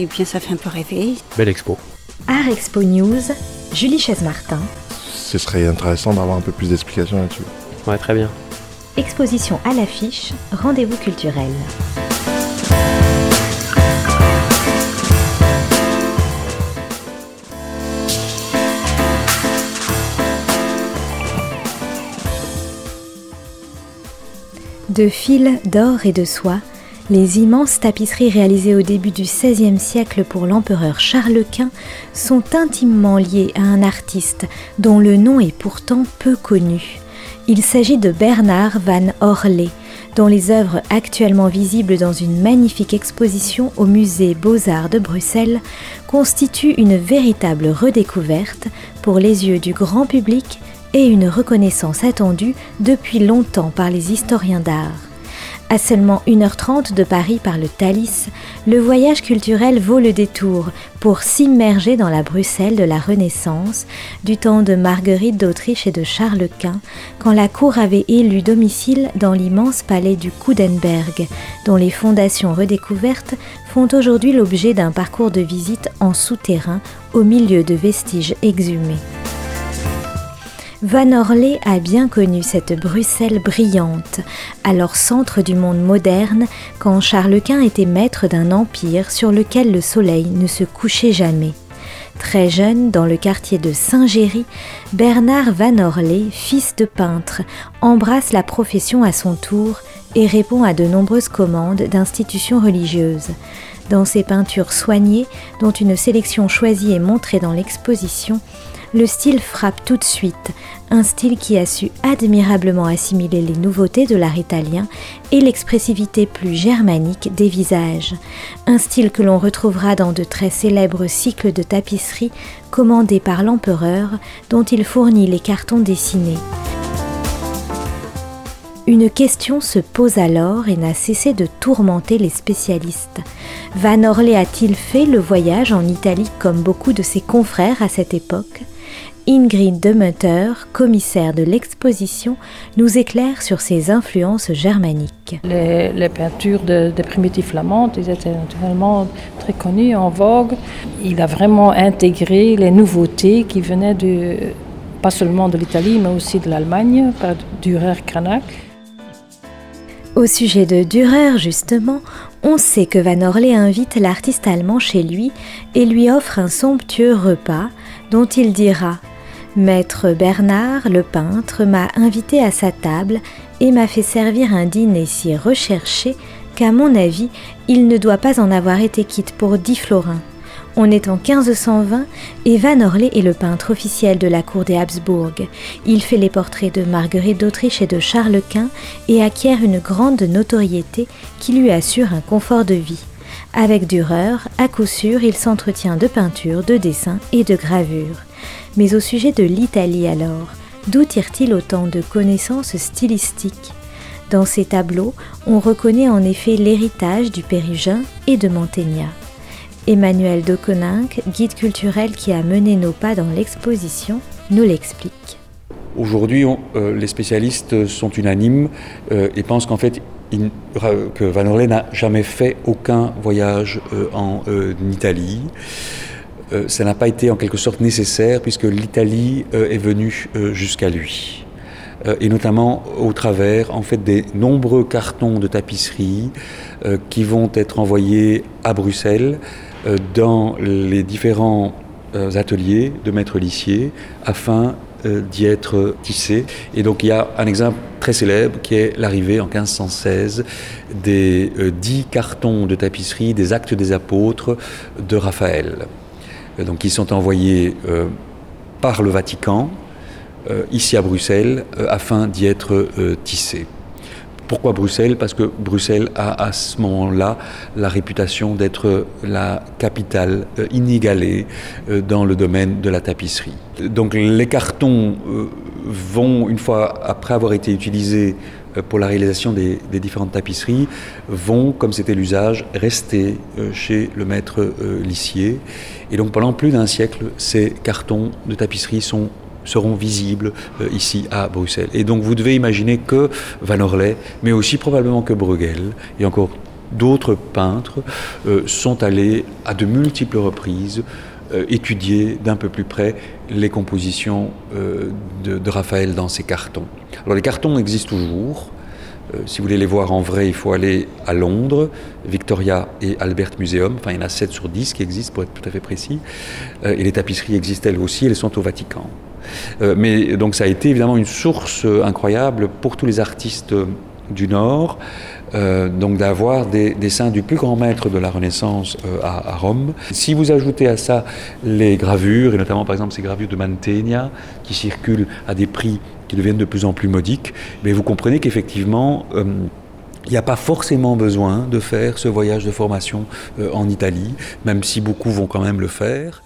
et bien ça fait un peu rêver. Belle expo. Art Expo News, Julie Chaise-Martin. Ce serait intéressant d'avoir un peu plus d'explications là-dessus. Ouais, très bien. Exposition à l'affiche, rendez-vous culturel. De fil, d'or et de soie, les immenses tapisseries réalisées au début du XVIe siècle pour l'empereur Charles Quint sont intimement liées à un artiste dont le nom est pourtant peu connu. Il s'agit de Bernard van Orley, dont les œuvres actuellement visibles dans une magnifique exposition au musée Beaux-Arts de Bruxelles constituent une véritable redécouverte pour les yeux du grand public et une reconnaissance attendue depuis longtemps par les historiens d'art. À seulement 1h30 de Paris par le Thalys, le voyage culturel vaut le détour pour s'immerger dans la Bruxelles de la Renaissance, du temps de Marguerite d'Autriche et de Charles Quint, quand la cour avait élu domicile dans l'immense palais du Coudenberg, dont les fondations redécouvertes font aujourd'hui l'objet d'un parcours de visite en souterrain au milieu de vestiges exhumés. Van Orley a bien connu cette Bruxelles brillante, alors centre du monde moderne, quand Charles Quint était maître d'un empire sur lequel le soleil ne se couchait jamais. Très jeune, dans le quartier de Saint-Géry, Bernard Van Orley, fils de peintre, embrasse la profession à son tour et répond à de nombreuses commandes d'institutions religieuses. Dans ses peintures soignées, dont une sélection choisie est montrée dans l'exposition, le style frappe tout de suite, un style qui a su admirablement assimiler les nouveautés de l'art italien et l'expressivité plus germanique des visages, un style que l'on retrouvera dans de très célèbres cycles de tapisserie commandés par l'empereur dont il fournit les cartons dessinés. Une question se pose alors et n'a cessé de tourmenter les spécialistes. Van Orley a-t-il fait le voyage en Italie comme beaucoup de ses confrères à cette époque? Ingrid Demeter, commissaire de l'exposition, nous éclaire sur ses influences germaniques. Les, peintures des primitifs flamands, ils étaient naturellement très connues, en vogue. Il a vraiment intégré les nouveautés qui venaient de, pas seulement de l'Italie, mais aussi de l'Allemagne, par Dürer Cranach. Au sujet de Dürer, justement, on sait que Van Orley invite l'artiste allemand chez lui et lui offre un somptueux repas dont il dira Maître Bernard, le peintre, m'a invité à sa table et m'a fait servir un dîner si recherché qu'à mon avis, il ne doit pas en avoir été quitte pour dix florins. On est en 1520 et Van Orley est le peintre officiel de la cour des Habsbourg. Il fait les portraits de Marguerite d'Autriche et de Charles Quint et acquiert une grande notoriété qui lui assure un confort de vie. Avec Dürer, à coup sûr, il s'entretient de peinture, de dessin et de gravure. Mais au sujet de l'Italie alors, d'où tire-t-il autant de connaissances stylistiques? Dans ces tableaux, on reconnaît en effet l'héritage du Pérugin et de Mantegna. Emmanuel Deconinck, guide culturel qui a mené nos pas dans l'exposition, nous l'explique. Aujourd'hui, euh, les spécialistes sont unanimes euh, et pensent qu'en fait, que Van Orley n'a jamais fait aucun voyage euh, en Italie. Euh, ça n'a pas été en quelque sorte nécessaire puisque l'Italie euh, est venue euh, jusqu'à lui. et notamment au travers en fait des nombreux cartons de tapisserie qui vont être envoyés à Bruxelles dans les différents ateliers de maîtres lissiers afin d'y être tissés. Et donc il y a un exemple très célèbre qui est l'arrivée en 1516 des dix cartons de tapisserie des actes des apôtres de Raphaël. Euh, donc, qui sont envoyés euh, par le Vatican euh, ici à Bruxelles afin d'y être tissés. Pourquoi Bruxelles? Parce que Bruxelles a à ce moment-là la réputation d'être la capitale inégalée dans le domaine de la tapisserie. Donc les cartons vont, une fois après avoir été utilisés euh, pour la réalisation des, différentes tapisseries vont, comme c'était l'usage, rester euh, chez le maître euh, lissier. Et donc pendant plus d'un siècle, ces cartons de tapisserie sont seront visibles ici à Bruxelles. Et donc vous devez imaginer que Van Orley, mais aussi probablement que Bruegel, et encore d'autres peintres sont allés à de multiples reprises étudier d'un peu plus près les compositions de, de Raphaël dans ses cartons. Alors les cartons existent toujours. Euh, si vous voulez les voir en vrai, il faut aller à Londres, Victoria et Albert Museum. Enfin, il y en a 7 sur 10 qui existent, pour être tout à fait précis. Euh, et les tapisseries existent elles aussi, elles sont au Vatican. Euh, mais donc ça a été évidemment une source incroyable pour tous les artistes du Nord, donc d'avoir des dessins du plus grand maître de la Renaissance à, Rome. Si vous ajoutez à ça les gravures, et notamment par exemple ces gravures de Mantegna, qui circulent à des prix qui deviennent de plus en plus modiques, mais vous comprenez qu'effectivement, euh, il n'y a pas forcément besoin de faire ce voyage de formation euh, en Italie, même si beaucoup vont quand même le faire.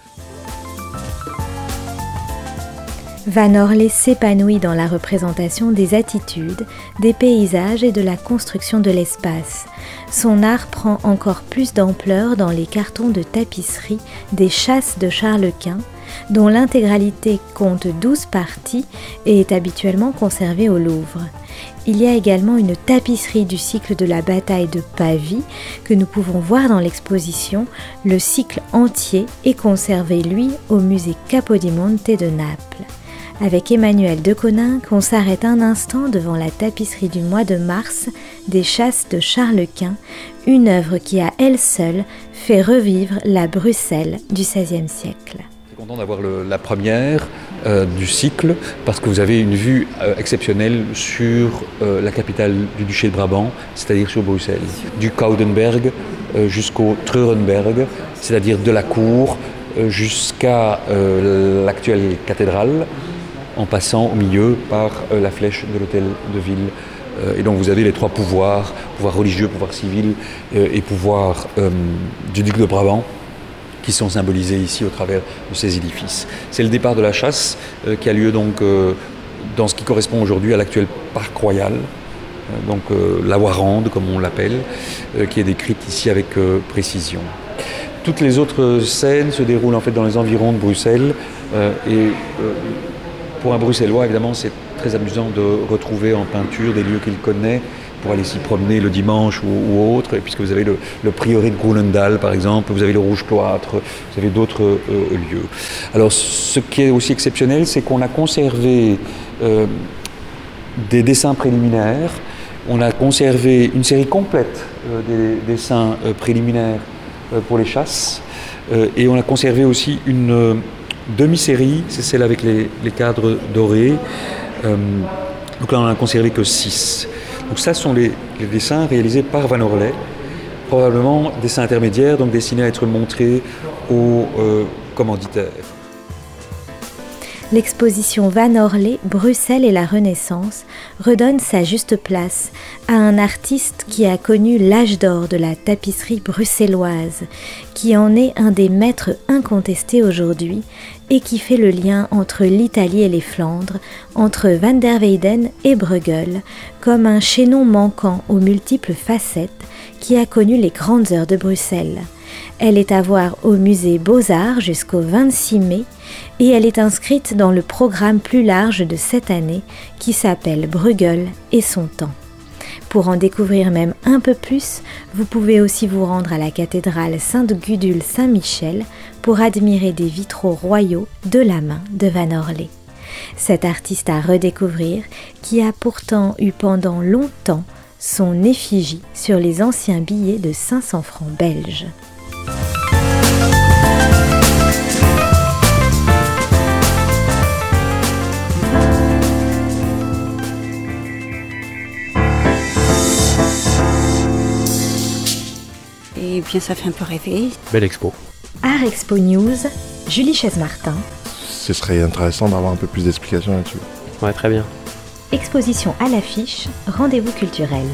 Van Orley s'épanouit dans la représentation des attitudes, des paysages et de la construction de l'espace. Son art prend encore plus d'ampleur dans les cartons de tapisserie des chasses de Charles Quint, dont l'intégralité compte 12 parties et est habituellement conservée au Louvre. Il y a également une tapisserie du cycle de la bataille de Pavie que nous pouvons voir dans l'exposition. Le cycle entier est conservé, lui, au musée Capodimonte de Naples. Avec Emmanuel Deconinck, on s'arrête un instant devant la tapisserie du mois de mars des chasses de Charles Quint, une œuvre qui à elle seule fait revivre la Bruxelles du XVIe siècle. Content d'avoir la première euh, du cycle parce que vous avez une vue euh, exceptionnelle sur euh, la capitale du duché de Brabant, c'est-à-dire sur Bruxelles, du Koudenberg jusqu'au Treurenberg, c'est-à-dire de la cour jusqu'à l'actuelle cathédrale, en passant au milieu par la flèche de l'hôtel de ville. et donc vous avez les trois pouvoirs, pouvoir religieux, pouvoir civil et pouvoir du duc de Brabant qui sont symbolisés ici au travers de ces édifices. C'est le départ de la chasse euh, qui a lieu donc euh, dans ce qui correspond aujourd'hui à l'actuel parc royal, euh, donc la Warande comme on l'appelle, qui est décrite ici avec précision. Toutes les autres scènes se déroulent en fait dans les environs de Bruxelles et pour un Bruxellois évidemment c'est très amusant de retrouver en peinture des lieux qu'il connaît pour aller s'y promener le dimanche ou, autre, et puisque vous avez le, le, prieuré de Grunendal par exemple, vous avez le Rouge Cloître, vous avez d'autres euh, lieux. Alors ce qui est aussi exceptionnel, c'est qu'on a conservé euh, des dessins préliminaires, on a conservé une série complète euh, des dessins préliminaires pour les chasses, et on a conservé aussi une demi-série, c'est celle avec les, cadres dorés. donc là, on a conservé que six. Donc ça sont les, dessins réalisés par Van Orley, probablement dessins intermédiaires, donc destinés à être montrés aux euh, commanditaires. L'exposition Van Orley, Bruxelles et la Renaissance redonne sa juste place à un artiste qui a connu l'âge d'or de la tapisserie bruxelloise, qui en est un des maîtres incontestés aujourd'hui et qui fait le lien entre l'Italie et les Flandres, entre Van der Weyden et Bruegel, comme un chaînon manquant aux multiples facettes qui a connu les grandes heures de Bruxelles. Elle est à voir au musée Beaux-Arts jusqu'au 26 mai et elle est inscrite dans le programme plus large de cette année qui s'appelle Bruegel et son temps. Pour en découvrir même un peu plus, vous pouvez aussi vous rendre à la cathédrale Sainte-Gudule Saint-Michel pour admirer des vitraux royaux de la main de Van Orley. Cet artiste à redécouvrir qui a pourtant eu pendant longtemps son effigie sur les anciens billets de 500 francs belges. Et bien, ça fait un peu rêver. Belle expo. Art Expo News, Julie Chaise-Martin. Ce serait intéressant d'avoir un peu plus d'explications là-dessus. Ouais, très bien. Exposition à l'affiche, rendez-vous culturel.